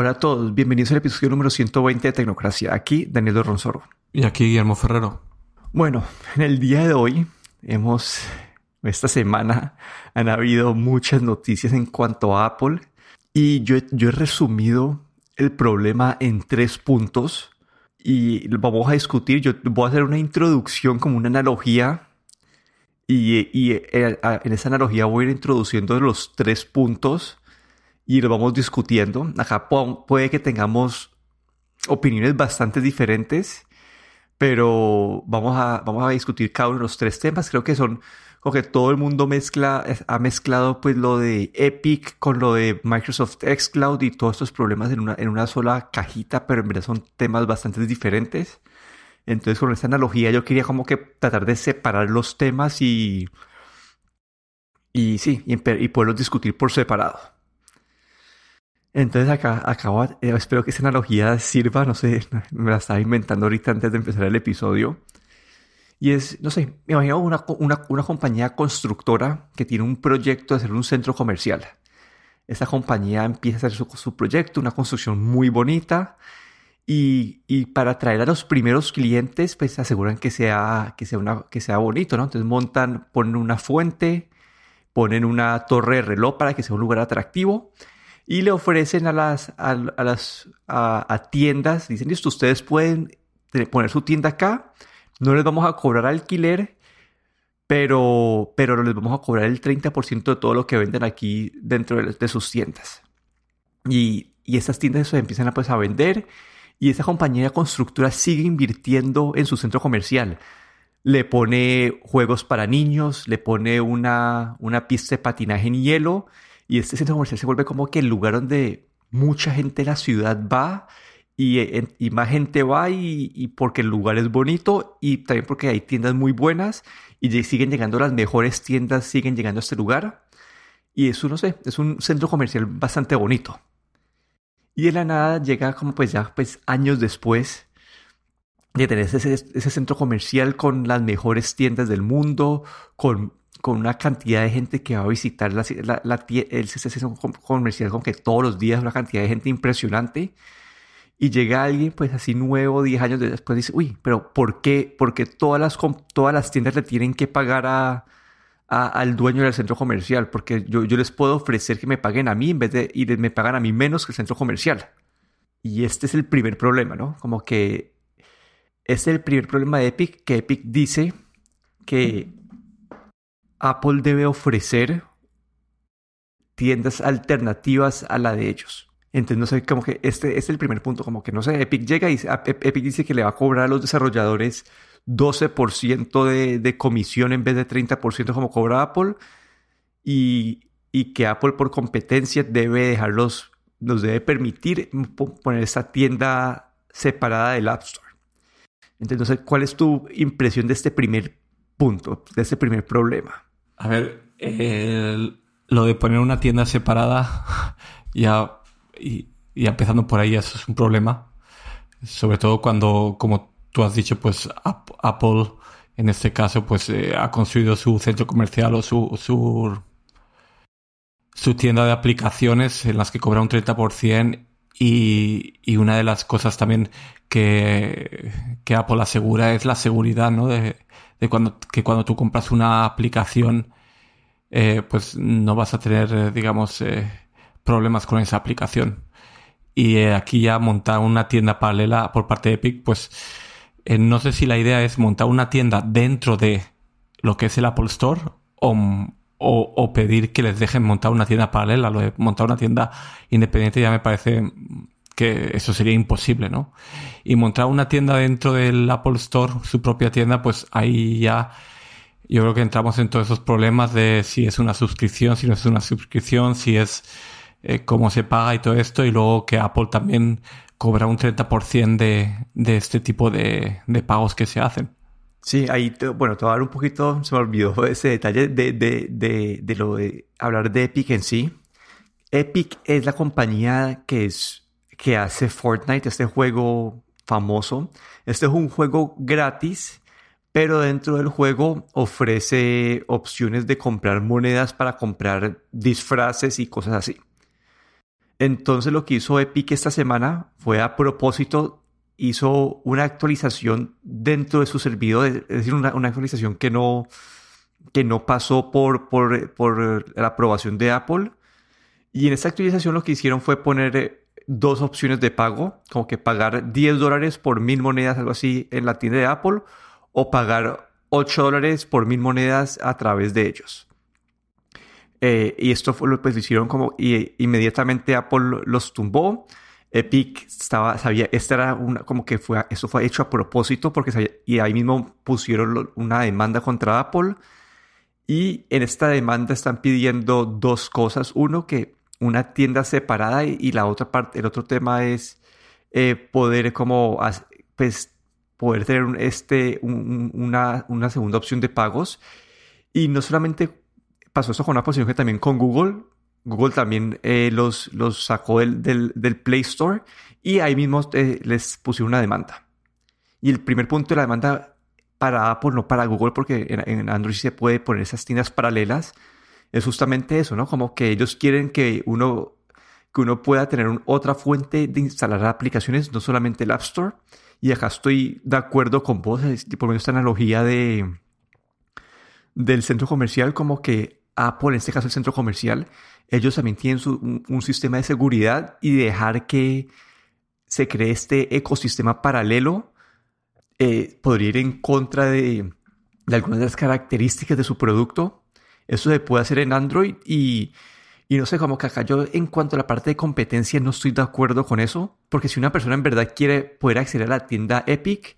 Hola a todos, bienvenidos al episodio número 120 de Tecnocracia. Aquí Daniel Ronsoro. Y aquí Guillermo Ferrero. Bueno, en el día de hoy hemos, esta semana han habido muchas noticias en cuanto a Apple y yo, yo he resumido el problema en tres puntos y vamos a discutir. Yo voy a hacer una introducción como una analogía y, y eh, en esa analogía voy a ir introduciendo los tres puntos y lo vamos discutiendo. Acá puede que tengamos opiniones bastante diferentes, pero vamos a, vamos a discutir cada uno de los tres temas. Creo que son como que todo el mundo mezcla, ha mezclado pues lo de Epic con lo de Microsoft Xcloud y todos estos problemas en una, en una sola cajita, pero en verdad son temas bastante diferentes. Entonces con esta analogía yo quería como que tratar de separar los temas y, y sí, y, y poderlos discutir por separado. Entonces acá, acabo, eh, espero que esa analogía sirva, no sé, me la estaba inventando ahorita antes de empezar el episodio. Y es, no sé, me imagino una, una, una compañía constructora que tiene un proyecto de hacer un centro comercial. Esta compañía empieza a hacer su, su proyecto, una construcción muy bonita, y, y, para atraer a los primeros clientes, pues se aseguran que sea, que sea, una, que sea bonito, ¿no? Entonces montan, ponen una fuente, ponen una torre de reloj para que sea un lugar atractivo y le ofrecen a las, a, las a, tiendas, dicen, listo, ustedes pueden poner su tienda acá, no les vamos a cobrar alquiler, pero, pero les vamos a cobrar el 30% de todo lo que venden aquí dentro de, sus tiendas. Y, y estas tiendas se empiezan a, pues, a vender y esa compañía constructora sigue invirtiendo en su centro comercial. Le pone juegos para niños, le pone una, una pista de patinaje en hielo y este centro comercial se vuelve como que el lugar donde mucha gente de la ciudad va y, eh, y más gente va y, y, porque el lugar es bonito y también porque hay tiendas muy buenas y siguen llegando las mejores tiendas, siguen llegando a este lugar. Y eso, no sé, es un centro comercial bastante bonito. Y de la nada llega como pues ya pues años después de tener ese, ese centro comercial con las mejores tiendas del mundo, con con una cantidad de gente que va a visitar la, la, el centro comercial con que todos los días una cantidad de gente impresionante y llega alguien pues así nuevo 10 años después dice uy pero ¿por qué? porque todas las, todas las tiendas le tienen que pagar a, al dueño del centro comercial porque yo, yo les puedo ofrecer que me paguen a mí en vez de y me pagan a mí menos que el centro comercial y este es el primer problema ¿no? como que este es el primer problema de Epic que Epic dice que Apple debe ofrecer tiendas alternativas a la de ellos. Entonces, no sé, como que este es el primer punto, como que no sé, Epic llega y Epic dice que le va a cobrar a los desarrolladores 12% de, de, comisión en vez de 30% como cobra Apple y, que Apple por competencia debe dejarlos, nos debe permitir poner esa tienda separada del App Store. Entonces, ¿cuál es tu impresión de este primer punto, de este primer problema? A ver, lo de poner una tienda separada, ya, y, empezando por ahí, eso es un problema. Sobre todo cuando, como tú has dicho, pues Apple, en este caso, pues eh, ha construido su centro comercial o su, su, su tienda de aplicaciones en las que cobra un 30% y, y una de las cosas también que, que Apple asegura es la seguridad, ¿no? De, de cuando, que cuando tú compras una aplicación, eh, pues no vas a tener, eh, digamos, eh, problemas con esa aplicación. Y aquí ya montar una tienda paralela por parte de Epic, pues no sé si la idea es montar una tienda dentro de lo que es el Apple Store o, o, pedir que les dejen montar una tienda paralela. Montar una tienda independiente ya me parece que eso sería imposible, ¿no? Y montar una tienda dentro del Apple Store, su propia tienda, pues ahí ya yo creo que entramos en todos esos problemas de si es una suscripción, si no es una suscripción, si es eh, cómo se paga y todo esto, y luego que Apple también cobra un 30% de, de este tipo de, de pagos que se hacen. Sí, ahí, bueno, te voy a dar un poquito, se me olvidó ese detalle de, de, de, de, lo de hablar de Epic en sí. Epic es la compañía que es que hace Fortnite, este juego famoso. Este es un juego gratis, pero dentro del juego ofrece opciones de comprar monedas para comprar disfraces y cosas así. Entonces lo que hizo Epic esta semana fue a propósito, hizo una actualización dentro de su servidor, es decir, una, actualización que no, que no pasó por, por, por, la aprobación de Apple. Y en esta actualización lo que hicieron fue poner dos opciones de pago, como que pagar 10 dólares por mil monedas, algo así, en la tienda de Apple, o pagar 8 dólares por mil monedas a través de ellos. Eh, y esto fue lo pues, lo hicieron como y, inmediatamente Apple los tumbó. Epic estaba, sabía, esta era una, como que fue, eso fue hecho a propósito porque y ahí mismo pusieron una demanda contra Apple. Y en esta demanda están pidiendo dos cosas. Uno, que una tienda separada y, la otra parte, el otro tema es eh, poder como, pues, poder tener este, una, una segunda opción de pagos. Y no solamente pasó eso con Apple, sino que también con Google. Google también eh, los, los sacó del, del, Play Store y ahí mismo eh, les pusieron una demanda. Y el primer punto de la demanda para Apple, no para Google, porque en, Android se puede poner esas tiendas paralelas, es justamente eso, ¿no? Como que ellos quieren que uno, que uno pueda tener otra fuente de instalar aplicaciones, no solamente el App Store. Y acá estoy de acuerdo con vos, por menos esta analogía de, del centro comercial, como que Apple, en este caso el centro comercial, ellos también tienen un, sistema de seguridad y dejar que se cree este ecosistema paralelo eh, podría ir en contra de, algunas de las características de su producto. Eso se puede hacer en Android y, no sé, como que acá yo en cuanto a la parte de competencia no estoy de acuerdo con eso, porque si una persona en verdad quiere poder acceder a la tienda Epic,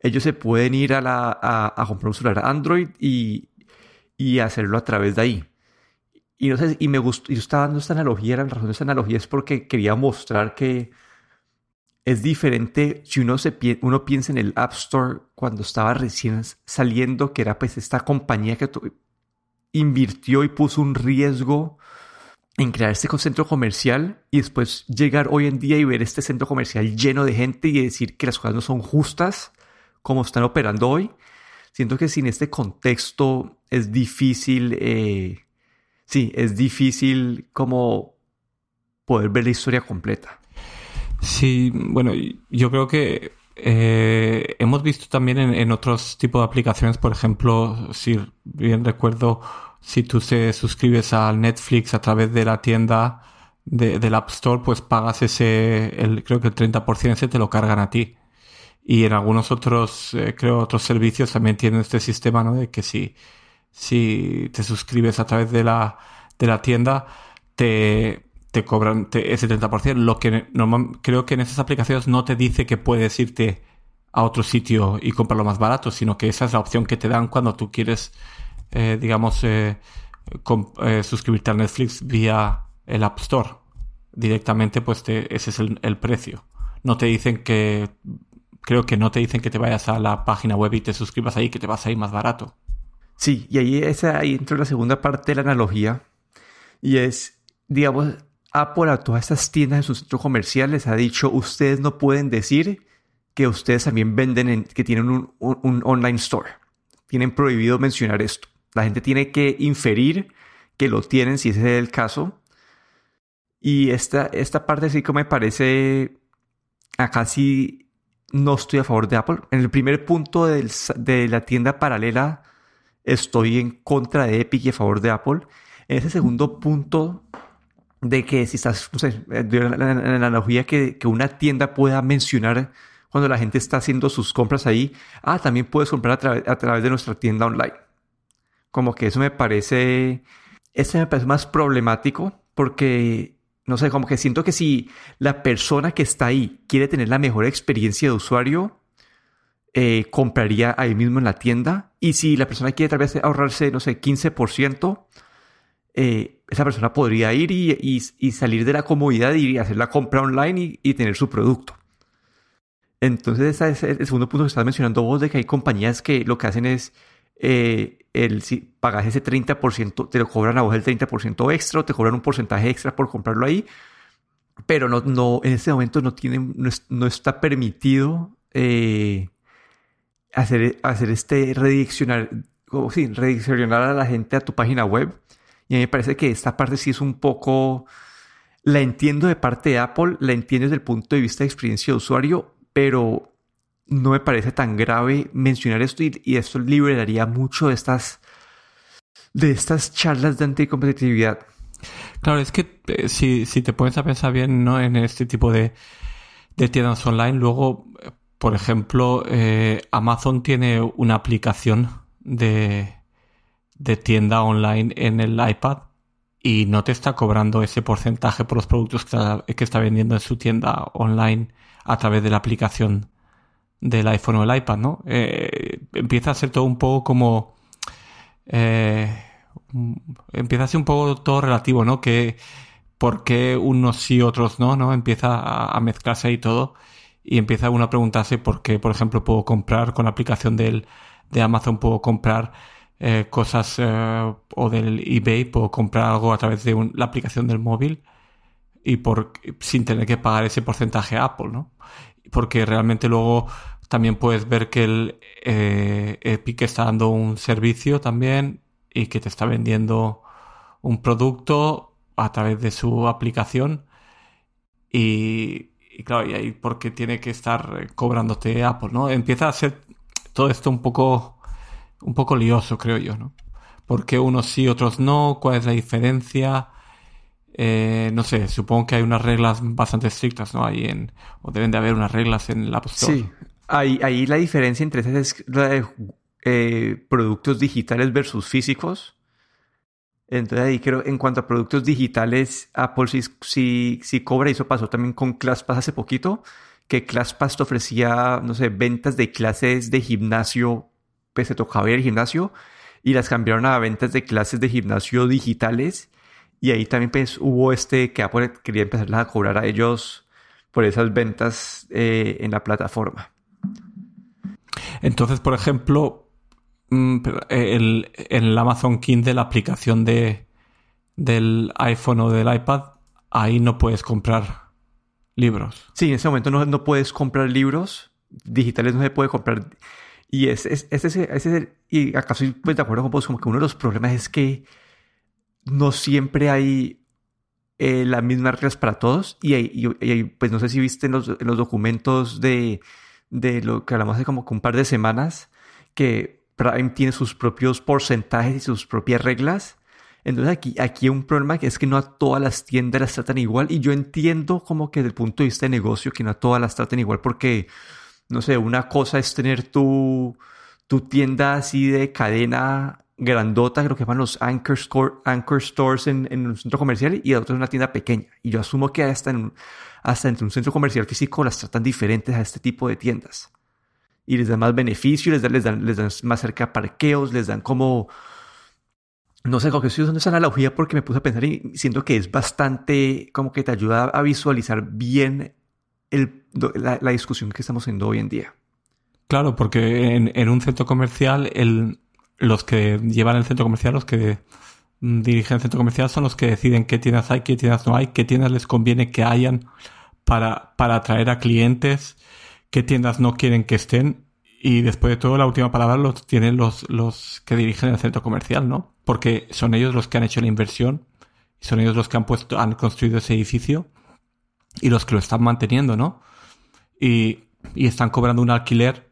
ellos se pueden ir a, la, a comprar un celular Android y, y hacerlo a través de ahí. Y no sé, y me gustó, yo estaba dando esta analogía, la razón de esta analogía es porque quería mostrar que es diferente si uno, se, uno piensa en el App Store cuando estaba recién saliendo, que era pues esta compañía que invirtió y puso un riesgo en crear este centro comercial y después llegar hoy en día y ver este centro comercial lleno de gente y decir que las cosas no son justas como están operando hoy. Siento que sin este contexto es difícil, eh, sí, es difícil como poder ver la historia completa. Sí, bueno, yo creo que eh, hemos visto también en, otros tipos de aplicaciones, por ejemplo, si bien recuerdo, si tú se suscribes al Netflix a través de la tienda del App Store, pues pagas ese, el, creo que el 30% ese te lo cargan a ti. Y en algunos otros, eh, creo, otros servicios también tienen este sistema, ¿no? De que si, si te suscribes a través de la, de la tienda, te, te cobran ese 30%. Lo que normal, creo que en esas aplicaciones no te dice que puedes irte a otro sitio y comprarlo más barato, sino que esa es la opción que te dan cuando tú quieres, eh, digamos, eh, suscribirte a Netflix vía el App Store. Directamente, pues ese es el, el precio. No te dicen que creo que no te dicen que te vayas a la página web y te suscribas ahí, que te vas a ir más barato. Sí, y ahí, esa, ahí entra la segunda parte de la analogía. Y es, digamos, Apple a todas estas tiendas en sus centros comerciales ha dicho, ustedes no pueden decir que ustedes también venden, que tienen un, un, online store. Tienen prohibido mencionar esto. La gente tiene que inferir que lo tienen si ese es el caso. Y esta, esta parte sí que me parece acá sí no estoy a favor de Apple. En el primer punto de la tienda paralela estoy en contra de Epic y a favor de Apple. En ese segundo punto de que si estás, no sé, la, analogía que, que, una tienda pueda mencionar cuando la gente está haciendo sus compras ahí, ah, también puedes comprar a, a través de nuestra tienda online. Como que eso me parece, eso me parece más problemático porque no sé, como que siento que si la persona que está ahí quiere tener la mejor experiencia de usuario, eh, compraría ahí mismo en la tienda. Y si la persona quiere tal vez ahorrarse, no sé, 15%, eh, esa persona podría ir y, salir de la comodidad y hacer la compra online y, tener su producto. Entonces, ese es el segundo punto que estás mencionando vos, de que hay compañías que lo que hacen es eh, el, pagas ese 30%, te lo cobran a vos el 30% extra o te cobran un porcentaje extra por comprarlo ahí. Pero no, no, en este momento no, tienen, no, está permitido eh, hacer, hacer este redireccionar, sí, redireccionar a la gente a tu página web. Y a mí me parece que esta parte sí es un poco la entiendo de parte de Apple, la entiendo desde el punto de vista de experiencia de usuario, pero no me parece tan grave mencionar esto y, esto liberaría mucho de estas, de estas charlas de anticompetitividad. Claro, es que eh, si, si, te pones a pensar bien ¿no? en este tipo de, de tiendas online, luego, por ejemplo, eh, Amazon tiene una aplicación de, de tienda online en el iPad y no te está cobrando ese porcentaje por los productos que está, vendiendo en su tienda online a través de la aplicación del iPhone o el iPad, ¿no? Eh, empieza a ser todo un poco como... Eh, empieza a ser un poco todo relativo, ¿no? Que por qué unos sí, otros no, ¿no? Empieza a, mezclarse ahí todo y empieza uno a preguntarse por qué, por ejemplo, puedo comprar con la aplicación del, de Amazon, puedo comprar eh, cosas eh, o del eBay, puedo comprar algo a través de la aplicación del móvil y por sin tener que pagar ese porcentaje a Apple, ¿no? Porque realmente luego también puedes ver que el eh, Epic está dando un servicio también y que te está vendiendo un producto a través de su aplicación y, y claro, y ahí porque tiene que estar cobrándote Apple, ¿no? Empieza a ser todo esto un poco un poco lioso, creo yo, ¿no? ¿Por qué unos sí, otros no? ¿Cuál es la diferencia? Eh, no sé, supongo que hay unas reglas bastante estrictas, ¿no? Ahí en, o deben de haber unas reglas en la App Sí, ahí, ahí la diferencia entre es la de eh, productos digitales versus físicos. Entonces ahí creo, en cuanto a productos digitales, Apple sí, sí cobra, y eso pasó también con ClassPass hace poquito, que ClassPass te ofrecía, no sé, ventas de clases de gimnasio se tocaba ir al gimnasio y las cambiaron a ventas de clases de gimnasio digitales y ahí también pues, hubo este que Apple quería empezar a cobrar a ellos por esas ventas eh, en la plataforma. Entonces, por ejemplo, mm, eh, el, en el Amazon Kindle, la aplicación de, del iPhone o del iPad, ahí no puedes comprar libros. Sí, en ese momento no, no puedes comprar libros digitales, no se puede comprar y ese es, es, el, y acá estoy pues, de acuerdo con vos, como que uno de los problemas es que no siempre hay eh, las mismas reglas para todos. Y, y, pues no sé si viste en los, en los, documentos de, de lo que hablamos hace como un par de semanas, que Prime tiene sus propios porcentajes y sus propias reglas. Entonces aquí, aquí un problema que es que no a todas las tiendas las tratan igual. Y yo entiendo como que desde el punto de vista de negocio que no a todas las tratan igual porque no sé, una cosa es tener tu, tu tienda así de cadena grandota, creo que llaman los anchor, anchor stores en, en, un centro comercial y otra es una tienda pequeña. Y yo asumo que hasta, en, hasta entre un centro comercial físico las tratan diferentes a este tipo de tiendas. Y les dan más beneficio, les dan, les dan, les dan más cerca parqueos, les dan como... No sé, como que estoy usando esa analogía porque me puse a pensar y siento que es bastante como que te ayuda a visualizar bien la, discusión que estamos haciendo hoy en día. Claro, porque en, un centro comercial, los que llevan el centro comercial, los que dirigen el centro comercial, son los que deciden qué tiendas hay, qué tiendas no hay, qué tiendas les conviene que hayan para, para atraer a clientes, qué tiendas no quieren que estén. Y después de todo, la última palabra los tienen los, los que dirigen el centro comercial, ¿no? Porque son ellos los que han hecho la inversión, son ellos los que han puesto, han construido ese edificio y los que lo están manteniendo, ¿no? Y, y están cobrando un alquiler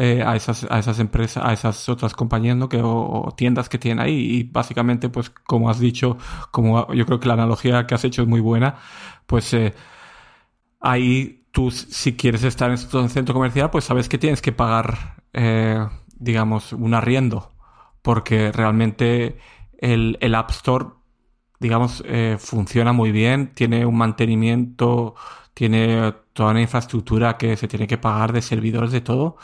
eh, a, esas, a esas empresas, a esas otras compañías, ¿no? Que, o, tiendas que tienen ahí. Y básicamente, pues, como has dicho, como yo creo que la analogía que has hecho es muy buena, pues eh, ahí tú, si quieres estar en un centro comercial, pues sabes que tienes que pagar, eh, digamos, un arriendo. Porque realmente el, el App Store digamos, eh, funciona muy bien, tiene un mantenimiento, tiene toda una infraestructura que se tiene que pagar de servidores, de todo.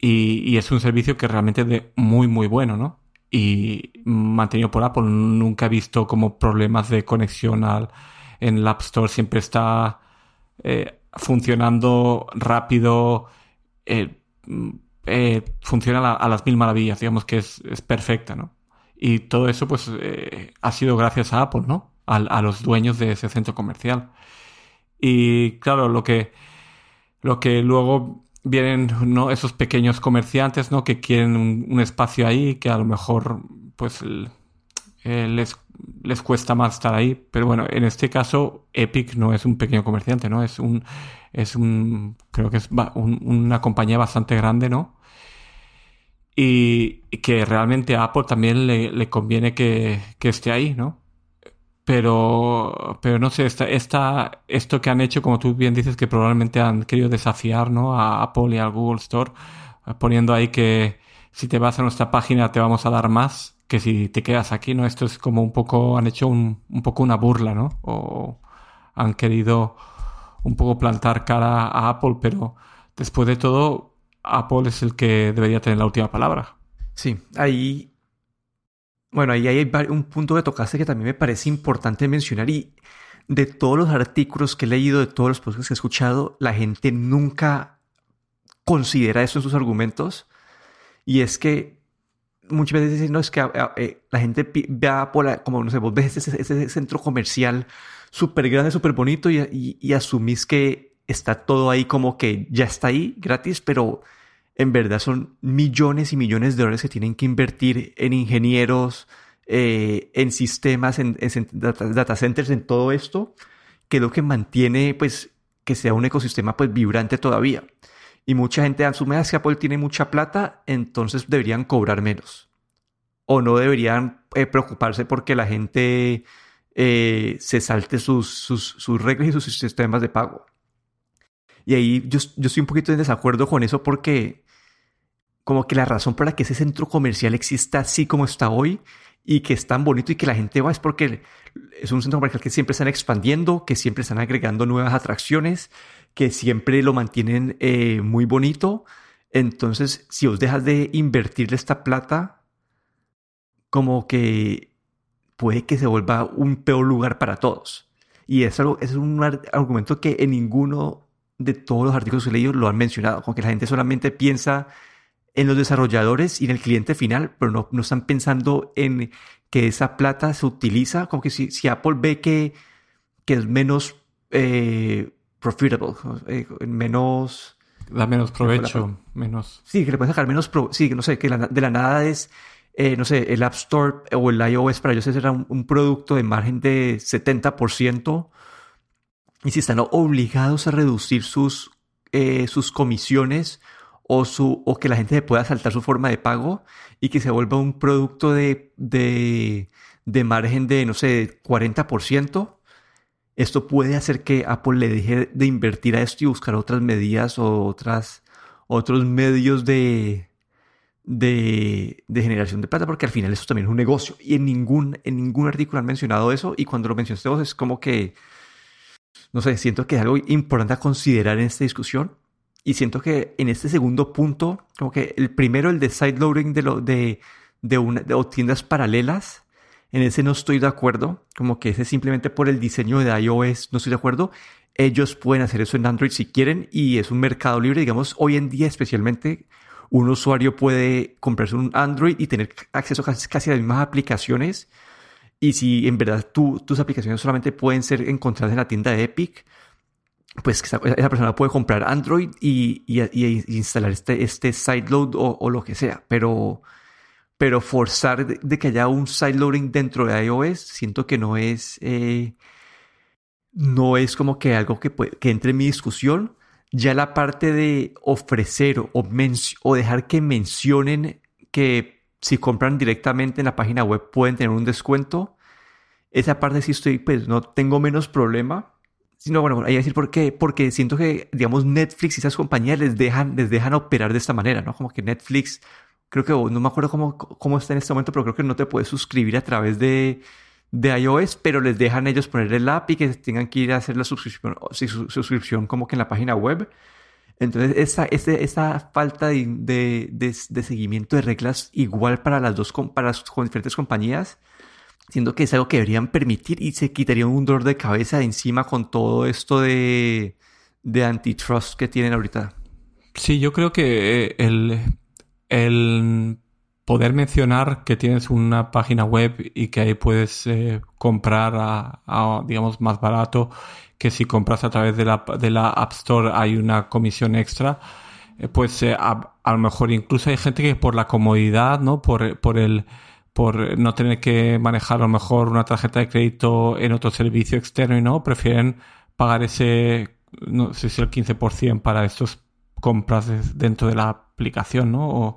Y, es un servicio que realmente es de muy, muy bueno, ¿no? Y mantenido por Apple, nunca he visto como problemas de conexión al, en el App Store, siempre está eh, funcionando rápido, eh, funciona a, las mil maravillas, digamos que es, es perfecta, ¿no? Y todo eso, pues, eh, ha sido gracias a Apple, ¿no? A, los dueños de ese centro comercial. Y claro, lo que, lo que luego vienen, ¿no? Esos pequeños comerciantes, ¿no? Que quieren un, espacio ahí, que a lo mejor, pues, eh, les, les cuesta más estar ahí. Pero bueno, en este caso, Epic no es un pequeño comerciante, ¿no? Es un, es un, creo que es una compañía bastante grande, ¿no? Y, que realmente a Apple también le, conviene que, esté ahí, ¿no? Pero, pero no sé, esta, esta, esto que han hecho, como tú bien dices, que probablemente han querido desafiar, ¿no? A Apple y al Google Store, poniendo ahí que si te vas a nuestra página te vamos a dar más que si te quedas aquí, ¿no? Esto es como un poco, han hecho un, un poco una burla, ¿no? O han querido un poco plantar cara a Apple, pero después de todo, Apple es el que debería tener la última palabra. Sí, ahí. Bueno, ahí hay un punto de tocaste que también me parece importante mencionar y de todos los artículos que he leído, de todos los podcasts que he escuchado, la gente nunca considera eso en sus argumentos. Y es que muchas veces dicen, no, es que eh, la gente ve a Apple como, no sé, vos ves ese, centro comercial súper grande, súper bonito y, asumís que está todo ahí como que ya está ahí gratis, pero en verdad son millones y millones de dólares que tienen que invertir en ingenieros, eh, en sistemas, en, data, centers, en todo esto, que es lo que mantiene pues que sea un ecosistema pues vibrante todavía. Y mucha gente asume que Apple tiene mucha plata, entonces deberían cobrar menos. O no deberían eh, preocuparse porque la gente eh, se salte sus, sus, reglas y sus sistemas de pago. Y ahí yo, yo estoy un poquito en desacuerdo con eso porque como que la razón por la que ese centro comercial exista así como está hoy y que es tan bonito y que la gente va es porque es un centro comercial que siempre están expandiendo, que siempre están agregando nuevas atracciones, que siempre lo mantienen eh, muy bonito. Entonces, si os dejas de invertirle esta plata, como que puede que se vuelva un peor lugar para todos. Y eso es un argumento que en ninguno de todos los artículos que he leído lo han mencionado, como que la gente solamente piensa en los desarrolladores y en el cliente final, pero no, no están pensando en que esa plata se utiliza, como que si, si Apple ve que, que es menos eh, profitable, eh, menos... Da menos provecho, menos... Sí, que le puede sacar menos... Pro, sí, no sé, que de la nada es, eh, no sé, el App Store o el iOS para ellos era un, producto de margen de 70%. Y si están obligados a reducir sus, eh, sus comisiones o, su, o que la gente pueda saltar su forma de pago y que se vuelva un producto de, de, de margen de, no sé, 40%, esto puede hacer que Apple le deje de invertir a esto y buscar otras medidas o otras, otros medios de, de, generación de plata, porque al final eso también es un negocio. Y en ningún, en ningún artículo han mencionado eso. Y cuando lo mencionaste vos es como que, no sé, siento que es algo importante a considerar en esta discusión. Y siento que en este segundo punto, como que el primero, el de sideloading de, de, de, de tiendas paralelas, en ese no estoy de acuerdo, como que ese simplemente por el diseño de iOS no estoy de acuerdo. Ellos pueden hacer eso en Android si quieren y es un mercado libre, digamos, hoy en día especialmente un usuario puede comprarse un Android y tener acceso casi, casi a las mismas aplicaciones. Y si en verdad tus aplicaciones solamente pueden ser encontradas en la tienda de Epic, pues esa, persona puede comprar Android y, instalar este, este sideload o, lo que sea. Pero pero forzar de, que haya un sideloading dentro de iOS, siento que no es, eh, no es como que algo que, que entre en mi discusión. Ya la parte de ofrecer o, o dejar que mencionen que si compran directamente en la página web pueden tener un descuento, esa parte sí estoy, pues no tengo menos problema. Sino, bueno, hay que decir por qué. Porque siento que, digamos, Netflix y esas compañías les dejan, les dejan operar de esta manera, ¿no? Como que Netflix creo que no me acuerdo cómo, cómo está en este momento, pero creo que no te puedes suscribir a través de, de iOS, pero les dejan ellos poner el app y que tengan que ir a hacer la suscripción, su, suscripción como que en la página web. Entonces, esa, esa, falta de, de, de, seguimiento de reglas igual para las dos, para las diferentes compañías, siendo que es algo que deberían permitir y se quitaría un dolor de cabeza de encima con todo esto de, de antitrust que tienen ahorita. Sí, yo creo que eh, el, el poder mencionar que tienes una página web y que ahí puedes eh, comprar a, digamos, más barato que si compras a través de la, de la App Store hay una comisión extra, eh, pues eh, a, lo mejor incluso hay gente que por la comodidad, ¿no? Por, por el por no tener que manejar a lo mejor una tarjeta de crédito en otro servicio externo y no, prefieren pagar ese, no sé si el 15% para estos compras dentro de la aplicación, ¿no? O,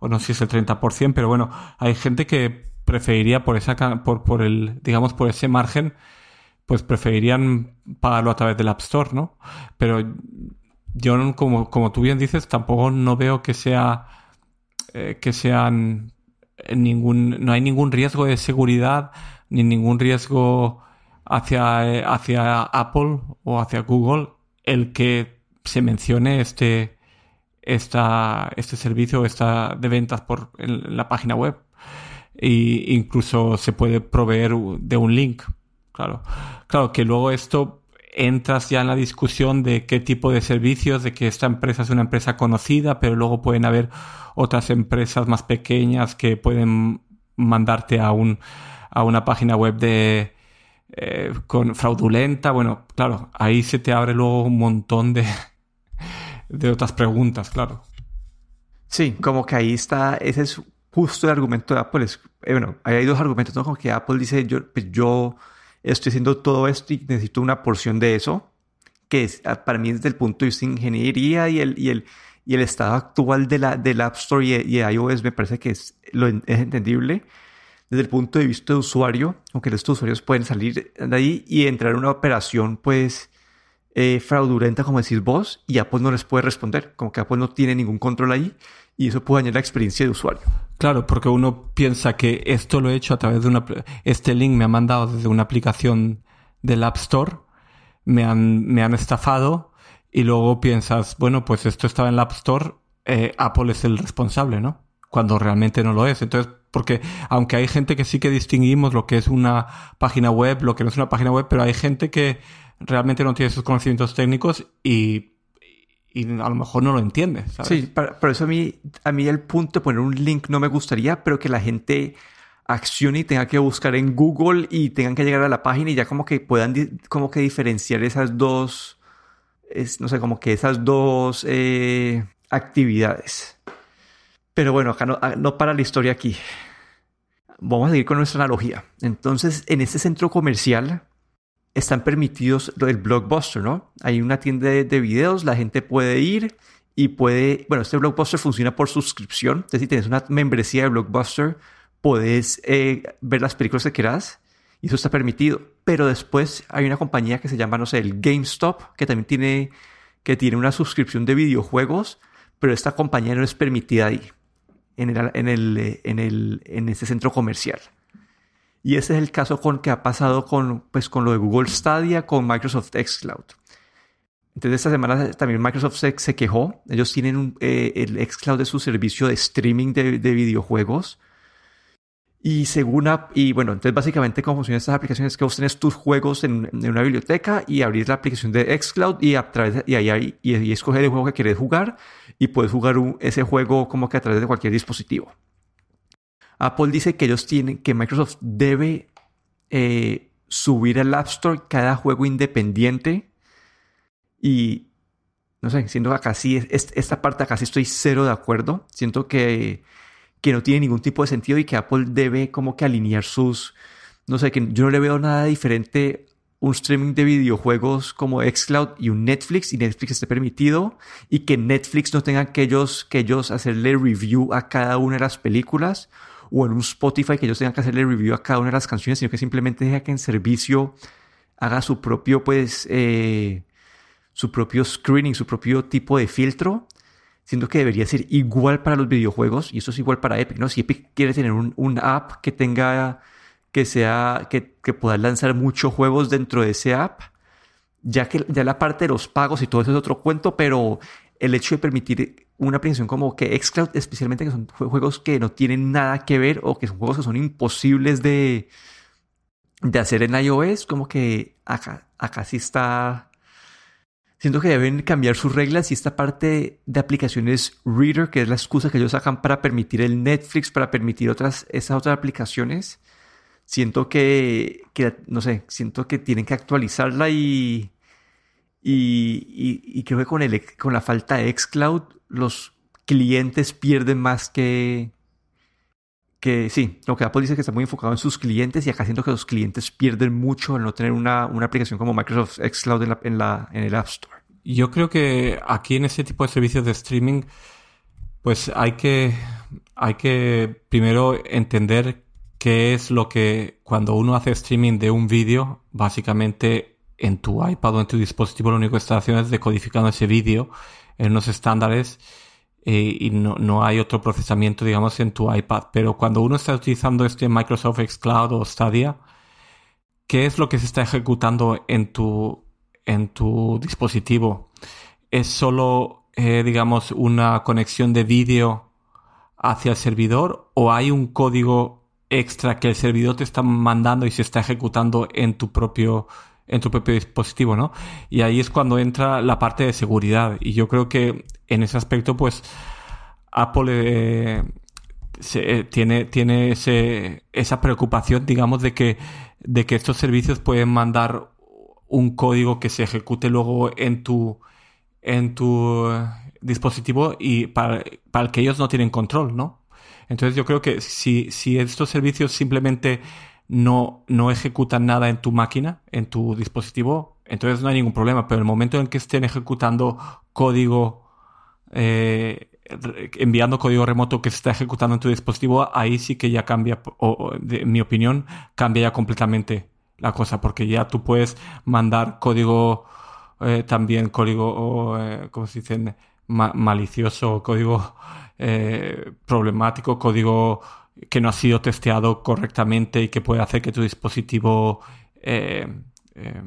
o no sé si es el 30%, pero bueno, hay gente que preferiría por esa por, por el digamos por ese margen pues preferirían pagarlo a través del App Store, ¿no? Pero yo como, como tú bien dices tampoco no veo que sea eh, que sean ningún no hay ningún riesgo de seguridad ni ningún riesgo hacia hacia Apple o hacia Google el que se mencione este esta, este servicio esta de ventas por en la página web e incluso se puede proveer de un link. Claro, claro que luego esto entras ya en la discusión de qué tipo de servicios, de que esta empresa es una empresa conocida, pero luego pueden haber otras empresas más pequeñas que pueden mandarte a un a una página web de eh, con fraudulenta. Bueno, claro, ahí se te abre luego un montón de, de otras preguntas, claro. Sí, como que ahí está, ese es justo el argumento de Apple. Es, eh, bueno, hay dos argumentos, ¿no? Como que Apple dice, yo, pues yo estoy haciendo todo esto y necesito una porción de eso, que es, ah, para mí desde el punto de vista de ingeniería y el, y el, y el estado actual de la, del App Store y, y iOS me parece que es, lo, es entendible. Desde el punto de vista de usuario, aunque los usuarios pueden salir de ahí y entrar en una operación, pues, eh, fraudulenta, como decís vos, y Apple no les puede responder, como que Apple no tiene ningún control ahí, y eso puede dañar la experiencia de usuario. Claro, porque uno piensa que esto lo he hecho a través de una... Este link me ha mandado desde una aplicación del App Store, me han, me han estafado, y luego piensas, bueno, pues esto estaba en el App Store, eh, Apple es el responsable, ¿no? Cuando realmente no lo es. Entonces, porque aunque hay gente que sí que distinguimos lo que es una página web, lo que no es una página web, pero hay gente que realmente no tiene esos conocimientos técnicos y, y a lo mejor no lo entiende. ¿sabes? Sí, por eso a mí, a mí el punto de poner un link no me gustaría, pero que la gente accione y tenga que buscar en Google y tengan que llegar a la página y ya como que puedan como que diferenciar esas dos, es, no sé, como que esas dos eh, actividades. Pero bueno, acá no, ah, no para la historia aquí. Vamos a seguir con nuestra analogía. Entonces, en este centro comercial están permitidos el blockbuster, ¿no? Hay una tienda de, videos, la gente puede ir y puede, bueno, este blockbuster funciona por suscripción, entonces si tienes una membresía de blockbuster, puedes eh, ver las películas que quieras y eso está permitido. Pero después hay una compañía que se llama, no sé, el GameStop, que también tiene, que tiene una suscripción de videojuegos, pero esta compañía no es permitida ahí, en, el, en, el, en, el, en este centro comercial. Y ese es el caso con que ha pasado con, pues, con lo de Google Stadia, con Microsoft Xcloud. Entonces esta semana también Microsoft se, quejó. Ellos tienen un, eh, el Xcloud de su servicio de streaming de, videojuegos. Y según y bueno, entonces básicamente cómo funcionan estas aplicaciones es que vos tenés tus juegos en, una biblioteca y abrís la aplicación de Xcloud y a través y ahí, y, y escoger el juego que quieres jugar y puedes jugar ese juego como que a través de cualquier dispositivo. Apple dice que ellos tienen, que Microsoft debe eh, subir al App Store cada juego independiente. Y no sé, siento que esta parte acá sí estoy cero de acuerdo. Siento que, que no tiene ningún tipo de sentido y que Apple debe como que alinear sus, no sé, que yo no le veo nada diferente un streaming de videojuegos como Xcloud y un Netflix y Netflix esté permitido y que Netflix no tenga que ellos, que ellos hacerle review a cada una de las películas o en un Spotify que ellos tengan que hacerle review a cada una de las canciones, sino que simplemente deja que en servicio haga su propio, pues, eh, su propio screening, su propio tipo de filtro, siendo que debería ser igual para los videojuegos y eso es igual para Epic, ¿no? Si Epic quiere tener un, app que tenga, que sea, que, que pueda lanzar muchos juegos dentro de ese app, ya que ya la parte de los pagos y todo eso es otro cuento, pero el hecho de permitir una aplicación como que Xcloud, especialmente que son juegos que no tienen nada que ver o que son juegos que son imposibles de, de hacer en iOS, como que acá, acá sí está... Siento que deben cambiar sus reglas y esta parte de aplicaciones Reader, que es la excusa que ellos sacan para permitir el Netflix, para permitir otras, esas otras aplicaciones, siento que, que no sé, siento que tienen que actualizarla y, y, y, creo que con, el, con la falta de Xcloud, los clientes pierden más que, que sí, lo que Apple dice que está muy enfocado en sus clientes y acá siento que los clientes pierden mucho al no tener una, una aplicación como Microsoft Xcloud en, la, en, la, en el App Store. Yo creo que aquí en ese tipo de servicios de streaming, pues hay que, hay que primero entender qué es lo que cuando uno hace streaming de un vídeo, básicamente en tu iPad o en tu dispositivo lo único que está haciendo es decodificando ese vídeo en unos estándares eh, y no, no, hay otro procesamiento, digamos, en tu iPad. Pero cuando uno está utilizando este Microsoft Xcloud o Stadia, ¿qué es lo que se está ejecutando en tu, en tu dispositivo? ¿Es solo, eh, digamos, una conexión de vídeo hacia el servidor o hay un código extra que el servidor te está mandando y se está ejecutando en tu propio en tu propio dispositivo, ¿no? Y ahí es cuando entra la parte de seguridad. Y yo creo que en ese aspecto, pues, Apple eh, eh, tiene, tiene ese, esa preocupación, digamos, de que, de que estos servicios pueden mandar un código que se ejecute luego en tu, en tu dispositivo y para, para el que ellos no tienen control, ¿no? Entonces yo creo que si, si estos servicios simplemente no, no ejecutan nada en tu máquina, en tu dispositivo, entonces no hay ningún problema. Pero el momento en que estén ejecutando código, eh, enviando código remoto que se está ejecutando en tu dispositivo, ahí sí que ya cambia, o, en mi opinión, cambia ya completamente la cosa, porque ya tú puedes mandar código, eh, también código, eh, ¿cómo se dice? malicioso, código problemático, código que no ha sido testeado correctamente y que puede hacer que tu dispositivo eh, eh,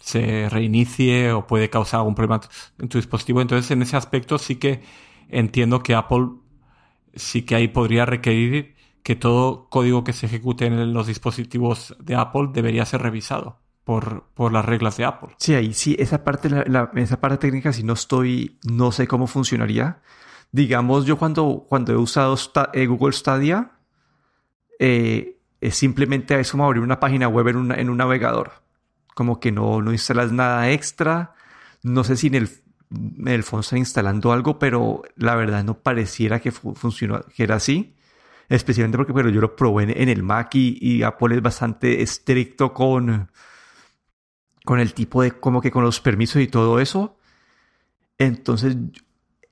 se reinicie o puede causar algún problema en tu dispositivo. Entonces, en ese aspecto sí que entiendo que Apple sí que ahí podría requerir que todo código que se ejecute en los dispositivos de Apple debería ser revisado por, por las reglas de Apple. Sí, ahí sí, esa parte, la, esa parte técnica, si no estoy, no sé cómo funcionaría Digamos, yo cuando, cuando he usado eh, Google Stadia, eh, es simplemente abrir una página web en, en, un navegador. Como que no, no instalas nada extra. No sé si en el, en el fondo instalando algo, pero la verdad no pareciera que funcionó, que era así. Especialmente porque pero yo lo probé en, el Mac y, y, Apple es bastante estricto con, con el tipo de, como que con los permisos y todo eso. Entonces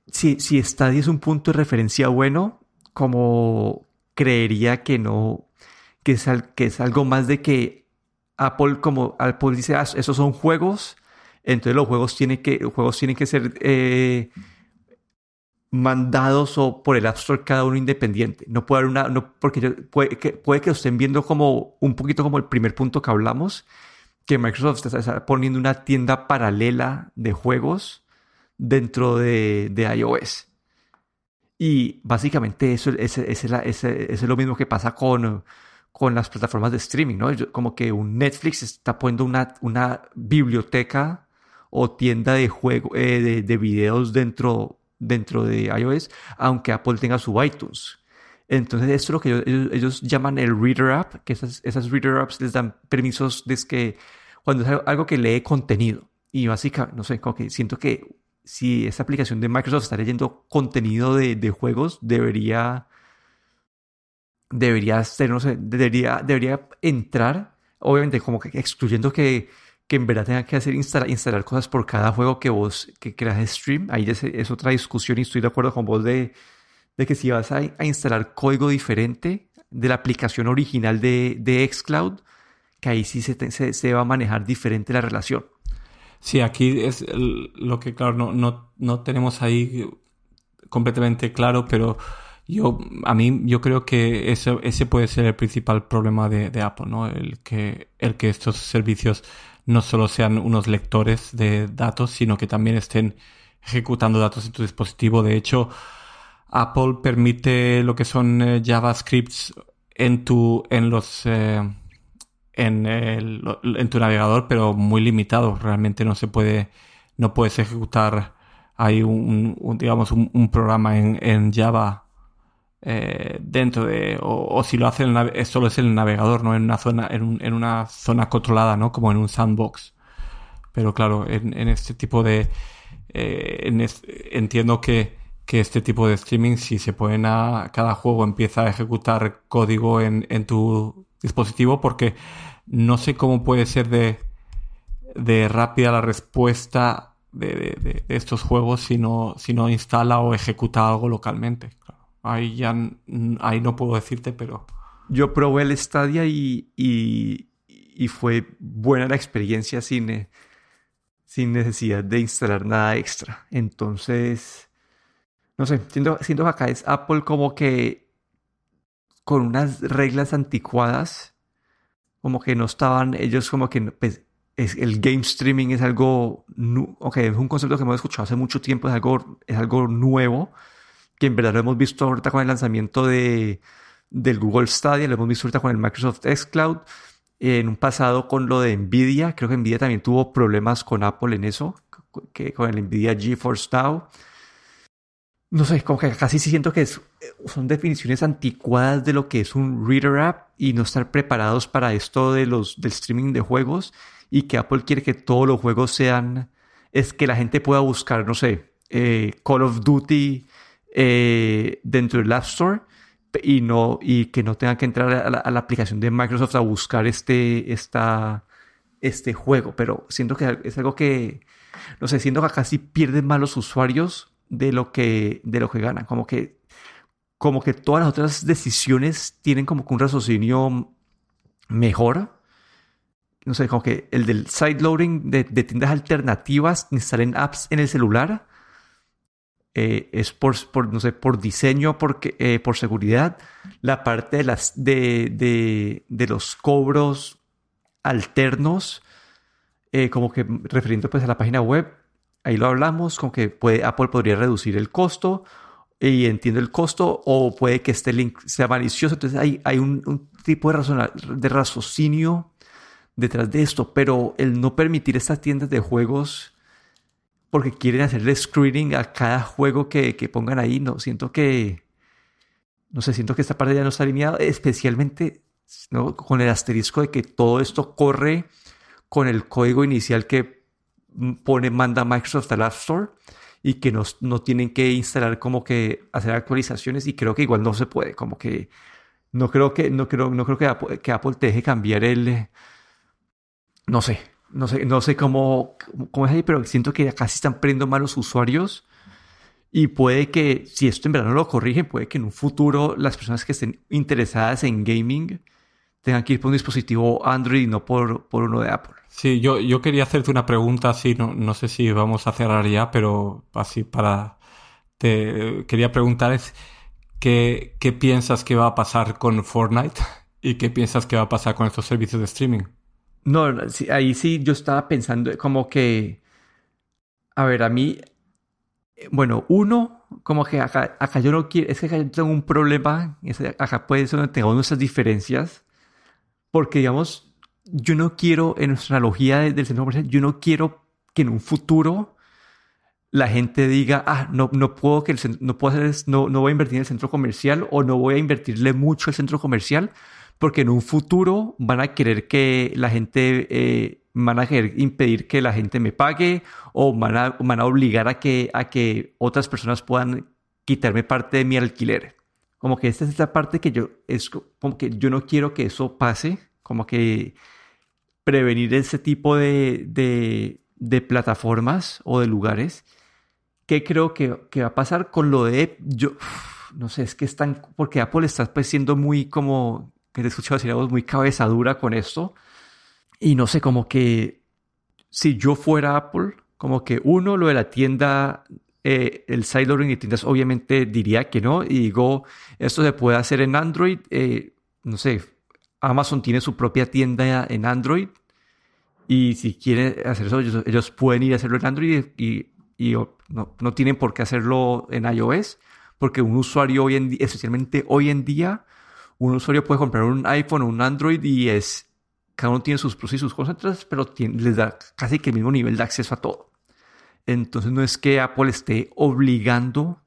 si, si Stadia es un punto de referencia bueno, como creería que no, que es, que es algo más de que Apple, como Apple dice, ah, esos son juegos, entonces los juegos tienen que, los juegos tienen que ser eh, mandados o por el App Store cada uno independiente. No puede haber una, no, porque puede, que, puede que estén viendo como un poquito como el primer punto que hablamos, que Microsoft está poniendo una tienda paralela de juegos dentro de, iOS. Y básicamente eso, es lo mismo que pasa con, con las plataformas de streaming, ¿no? Como que un Netflix está poniendo una, una biblioteca o tienda de juego, eh, de, videos dentro, dentro de iOS, aunque Apple tenga su iTunes. Entonces, esto es lo que ellos, llaman el Reader App, que esas, esas Reader Apps les dan permisos de que cuando es algo que lee contenido. Y básicamente, no sé, como que siento que si esa aplicación de Microsoft está leyendo contenido de, juegos, debería, debería ser, no sé, debería, debería entrar, obviamente como que excluyendo que, que en verdad tenga que hacer instalar, instalar cosas por cada juego que vos que creas de stream. Ahí es, otra discusión y estoy de acuerdo con vos de, de que si vas a, instalar código diferente de la aplicación original de, de Xcloud, que ahí sí se, se, se va a manejar diferente la relación. Sí, aquí es lo que, claro, no, no, no tenemos ahí completamente claro, pero yo, a mí, yo creo que ese, ese puede ser el principal problema de, Apple, ¿no? El que, el que estos servicios no solo sean unos lectores de datos, sino que también estén ejecutando datos en tu dispositivo. De hecho, Apple permite lo que son eh, JavaScripts en tu, en los, eh, en, el, en tu navegador, pero muy limitado. Realmente no se puede, no puedes ejecutar ahí un, digamos, un, programa en, en Java eh, dentro de, o, si lo hace el, solo es el navegador, no en una zona, en, un, en una zona controlada, ¿no? Como en un sandbox. Pero claro, en, este tipo de, eh, entiendo que, que este tipo de streaming, si se ponen a cada juego, empieza a ejecutar código en, en tu dispositivo, porque no sé cómo puede ser de, de rápida la respuesta de, de, estos juegos si no, si no instala o ejecuta algo localmente. Ahí ya ahí no puedo decirte, pero... Yo probé el Stadia y, y, fue buena la experiencia sin, sin necesidad de instalar nada extra. Entonces, no sé, siento, siento que acá es Apple como que con unas reglas anticuadas, como que no estaban, ellos como que, pues, es, el game streaming es algo, okay, es un concepto que hemos escuchado hace mucho tiempo, es algo, es algo nuevo, que en verdad lo hemos visto ahorita con el lanzamiento de, del Google Stadia, lo hemos visto ahorita con el Microsoft Xcloud, en un pasado con lo de Nvidia, creo que Nvidia también tuvo problemas con Apple en eso, que con el Nvidia GeForce Now. No sé, como que casi siento que son definiciones anticuadas de lo que es un reader app y no estar preparados para esto de los, del streaming de juegos y que Apple quiere que todos los juegos sean, es que la gente pueda buscar, no sé, eh, Call of Duty eh, dentro del App Store y, no, y que no tengan que entrar a la, aplicación de Microsoft a buscar este, esta, este juego. Pero siento que es algo que, no sé, siento que casi pierden más los usuarios de lo que, de lo que ganan. Como que, como que todas las otras decisiones tienen como que un raciocinio mejor. No sé, como que el del sideloading de, de tiendas alternativas, instalen apps en el celular eh, es por, por, no sé, por diseño, porque, eh, por seguridad, la parte de, las, de, de, de los cobros alternos, eh, como que refiriendo pues a la página web, ahí lo hablamos, con que Apple podría reducir el costo y entiendo el costo, o puede que este link sea malicioso, entonces hay, hay un, tipo de, de raciocinio detrás de esto, pero el no permitir estas tiendas de juegos porque quieren hacerle screening a cada juego que, pongan ahí. No, siento que. No sé, siento que esta parte ya no está alineada, especialmente con el asterisco de que todo esto corre con el código inicial que pone, manda Microsoft al App Store y que no, no tienen que instalar como que hacer actualizaciones y creo que igual no se puede, como que no creo que, no creo, no creo que Apple, que Apple te deje cambiar el, no sé, no sé, no sé cómo, cómo es ahí, pero siento que casi están perdiendo malos usuarios. Y puede que, si esto en verdad no lo corrigen, puede que en un futuro las personas que estén interesadas en gaming tengan que ir por un dispositivo Android y no por, por uno de Apple. Sí, yo, yo quería hacerte una pregunta así, no, no sé si vamos a cerrar ya, pero así para... Te quería preguntar es, ¿qué, ¿qué piensas que va a pasar con Fortnite? ¿Y qué piensas que va a pasar con estos servicios de streaming? No, ahí sí yo estaba pensando como que, a ver, a mí, bueno, uno, como que acá, acá yo no quiero, es que acá yo tengo un problema, acá puede ser donde tengo nuestras diferencias, porque digamos, yo no quiero, en nuestra analogía del centro comercial, yo no quiero que en un futuro la gente diga, ah, no, no puedo que no puedo hacer, no, no voy a invertir en el centro comercial o no voy a invertirle mucho al centro comercial porque en un futuro van a querer que la gente, eh, van a querer impedir que la gente me pague o van a, van a obligar a que, a que otras personas puedan quitarme parte de mi alquiler. Como que esta es la parte que yo, es como que yo no quiero que eso pase, como que prevenir ese tipo de, de, de plataformas o de lugares. ¿Qué creo que, que, va a pasar con lo de yo? no sé, es que están, porque Apple está pues siendo muy como que te he escuchado decir voz muy cabezadura con esto. Y no sé, como que si yo fuera Apple, como que uno, lo de la tienda, eh, el sideloading de tiendas, obviamente diría que no. Y digo, esto se puede hacer en Android. Eh, no sé, Amazon tiene su propia tienda en Android. Y si quieren hacer eso, ellos, pueden ir a hacerlo en Android y, no, no, tienen por qué hacerlo en iOS. Porque un usuario hoy en día, especialmente hoy en día, un usuario puede comprar un iPhone o un Android y es, cada uno tiene sus pros y sus contras, pero les da casi que el mismo nivel de acceso a todo. Entonces no es que Apple esté obligando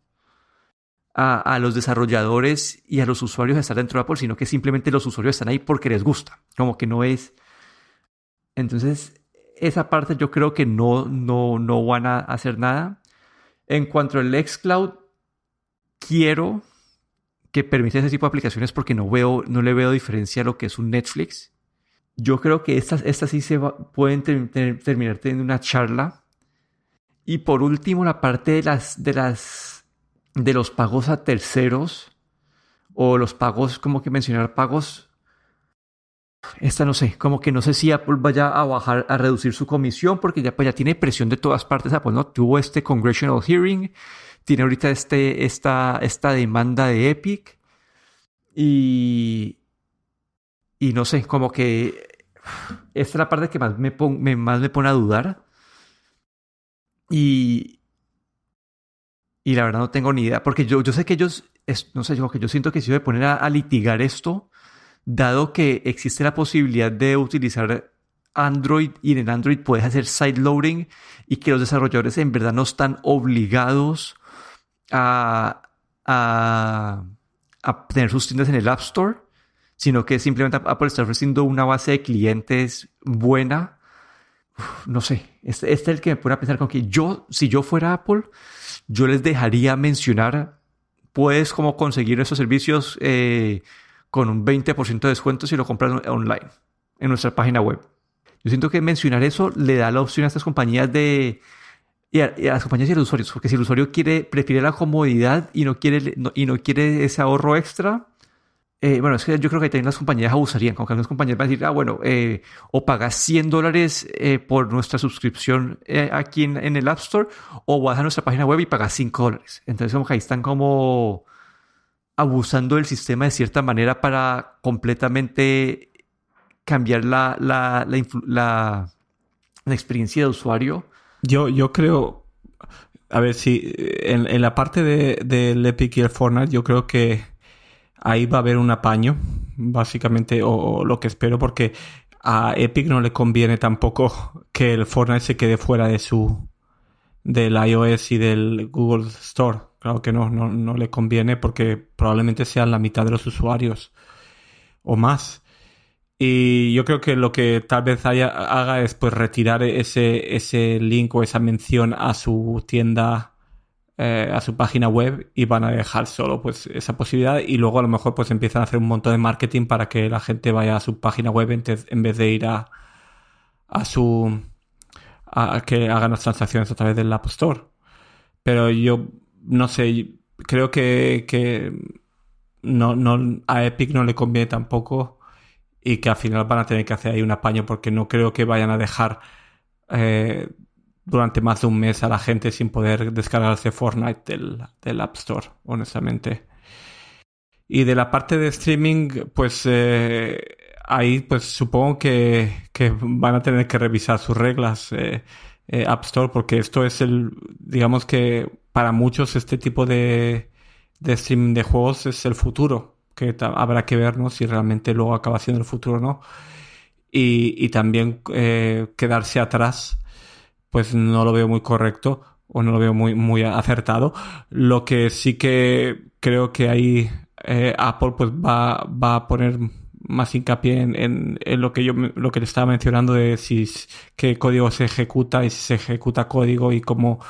a, a, los desarrolladores y a los usuarios a estar dentro de Apple, sino que simplemente los usuarios están ahí porque les gusta. Como que no es. Entonces, esa parte yo creo que no, no, no van a hacer nada. En cuanto al Xcloud, quiero que permita ese tipo de aplicaciones porque no veo, no le veo diferencia a lo que es un Netflix. Yo creo que estas, estas sí se pueden terminar teniendo una charla. Y por último, la parte de las, de las, de los pagos a terceros o los pagos, como que mencionar pagos. Esta no sé, como que no sé si Apple vaya a bajar, a reducir su comisión porque ya, pues ya tiene presión de todas partes. Apple no tuvo este congressional hearing tiene ahorita este, esta, esta demanda de Epic y, y no sé, como que esta es la parte que más me, más me pone a dudar y, y la verdad no tengo ni idea, porque yo, yo sé que ellos, no sé, yo, que yo siento que voy a poner a, litigar esto, dado que existe la posibilidad de utilizar Android y en Android puedes hacer sideloading y que los desarrolladores en verdad no están obligados a, tener sus tiendas en el App Store, sino que simplemente Apple está ofreciendo una base de clientes buena. no sé, este, este, es el que me pone a pensar con que yo, si yo fuera Apple, yo les dejaría mencionar, puedes como conseguir esos servicios eh, con un 20% de descuento si lo compras online, en nuestra página web. Yo siento que mencionar eso le da la opción a estas compañías de, y a, las compañías y a los usuarios, porque si el usuario quiere, prefiere la comodidad y no quiere, y no quiere ese ahorro extra, eh, bueno, es que yo creo que también las compañías abusarían, como que algunas compañías van a decir, ah, bueno, eh, o pagas 100 dólares eh, por nuestra suscripción aquí en, el App Store, o vas a nuestra página web y pagas 5 dólares. Entonces, como que ahí están como abusando del sistema de cierta manera para completamente cambiar la, la, la, la experiencia de usuario yo, yo creo, a ver si en, la parte del de, Epic y el Fortnite, yo creo que ahí va a haber un apaño, básicamente, o, lo que espero, porque a Epic no le conviene tampoco que el Fortnite se quede fuera de su del iOS y del Google Store. Claro que no, no, no le conviene porque probablemente sean la mitad de los usuarios o más. Y yo creo que lo que tal vez haga es pues retirar ese, ese link o esa mención a su tienda, eh, a su página web y van a dejar solo pues esa posibilidad y luego a lo mejor pues empiezan a hacer un montón de marketing para que la gente vaya a su página web en, vez de ir a, a su que hagan las transacciones a través del App Store. Pero yo no sé, creo que, que no, no, a Epic no le conviene tampoco y que al final van a tener que hacer ahí un apaño porque no creo que vayan a dejar eh, durante más de un mes a la gente sin poder descargarse Fortnite del, App Store, honestamente. Y de la parte de streaming, pues eh, ahí pues supongo que, van a tener que revisar sus reglas eh, App Store porque esto es el, digamos que para muchos este tipo de, de streaming de juegos es el futuro que habrá que vernos si realmente luego acaba siendo el futuro o no. Y, también eh, quedarse atrás, pues no lo veo muy correcto o no lo veo muy, muy acertado. Lo que sí que creo que ahí eh, Apple pues va, va a poner más hincapié en, en, lo que yo lo que le estaba mencionando de si qué código se ejecuta y si se ejecuta código y cómo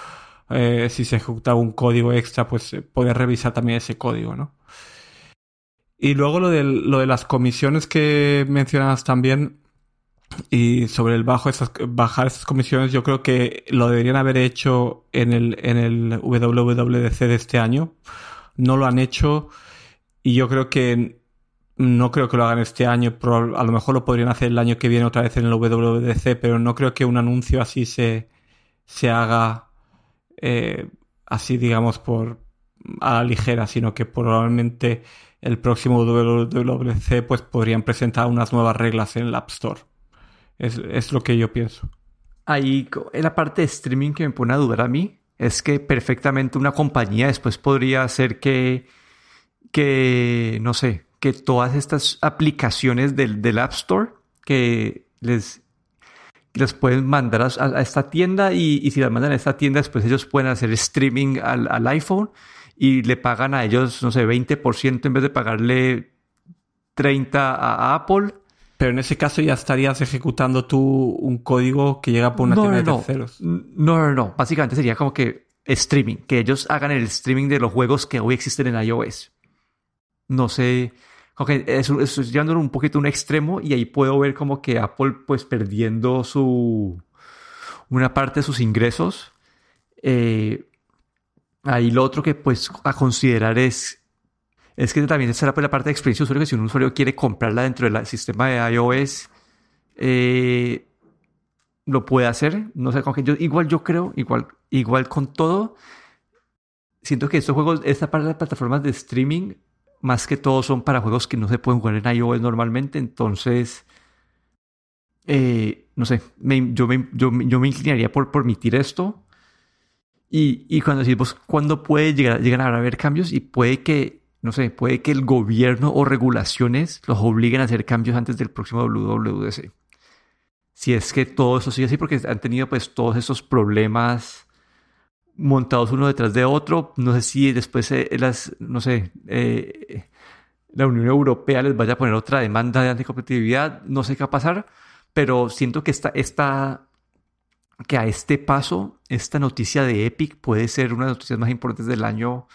eh, si se ejecuta un código extra pues poder revisar también ese código no y luego lo de, lo de las comisiones que mencionas también y sobre el bajo esas, bajar esas comisiones, yo creo que lo deberían haber hecho en el, en el WWDC de este año. No lo han hecho y yo creo que no creo que lo hagan este año, a lo mejor lo podrían hacer el año que viene otra vez en el WWDC, pero no creo que un anuncio así se, se haga eh, así, digamos, por a la ligera, sino que probablemente el próximo WWC pues podrían presentar unas nuevas reglas en el App Store. Es, lo que yo pienso. Ahí, la parte de streaming que me pone a dudar a mí, es que perfectamente una compañía después podría hacer que, que no sé, que todas estas aplicaciones del, del App Store que les, les pueden mandar a, esta tienda y, si las mandan a esta tienda, después ellos pueden hacer streaming al, al iPhone y le pagan a ellos, no sé, 20% en vez de pagarle 30 a Apple. Pero en ese caso ya estarías ejecutando tú un código que llega por una tienda de terceros. No, no, no. Básicamente sería como que streaming, que ellos hagan el streaming de los juegos que hoy existen en iOS. No sé, okay, eso, estoy llevándolo un poquito a un extremo y ahí puedo ver como que Apple pues perdiendo su una parte de sus ingresos. Eh, ahí lo otro que pues a considerar es es que también será pues la parte de experiencia de usuario que si un usuario quiere comprarla dentro del sistema de iOS eh, lo puede hacer. No sé, con que yo, igual yo creo, igual, igual con todo, siento que estos juegos, esta parte de las plataformas de streaming, más que todo son para juegos que no se pueden jugar en iOS normalmente. Entonces, eh, no sé, yo, me, yo, me inclinaría por permitir esto. Y, y cuando decimos cuándo puede llegar, llegar a haber cambios y puede que, no sé, puede que el gobierno o regulaciones los obliguen a hacer cambios antes del próximo WWDC si es que todo eso sigue así, porque han tenido pues todos esos problemas montados uno detrás de otro. No sé si después eh, las, no sé, eh, la Unión Europea les vaya a poner otra demanda de anticompetitividad. No sé qué va a pasar, pero siento que esta, esta, que a este paso, esta noticia de Epic puede ser una de las noticias más importantes del año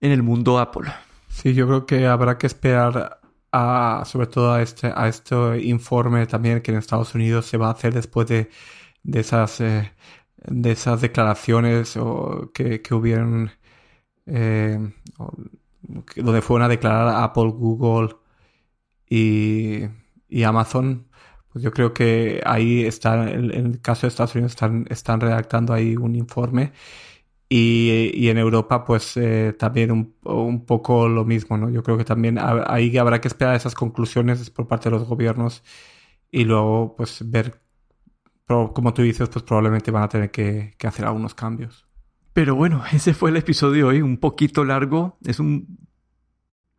en el mundo Apple. Sí, yo creo que habrá que esperar sobre todo a este, a este informe también que en Estados Unidos se va a hacer después de, de esas, eh, de esas declaraciones o que, que hubieron, eh, donde fueron a declarar Apple, Google y, y Amazon. Pues yo creo que ahí está, en el caso de Estados Unidos, están, están redactando ahí un informe y, en Europa, pues eh, también un, un, poco lo mismo, ¿no? Yo creo que también ahí habrá que esperar esas conclusiones por parte de los gobiernos y luego, pues, ver, como tú dices, pues probablemente van a tener que, que hacer algunos cambios. Pero bueno, ese fue el episodio de hoy, un poquito largo. Es un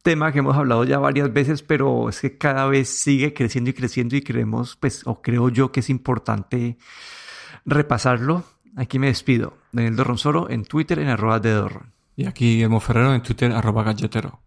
tema que hemos hablado ya varias veces, pero es que cada vez sigue creciendo y creciendo y creemos, pues, o creo yo que es importante repasarlo. Aquí me despido. Daniel Dorronsoro en Twitter en arroba de Dorron. Y aquí Guillermo Ferrero en Twitter arroba galletero.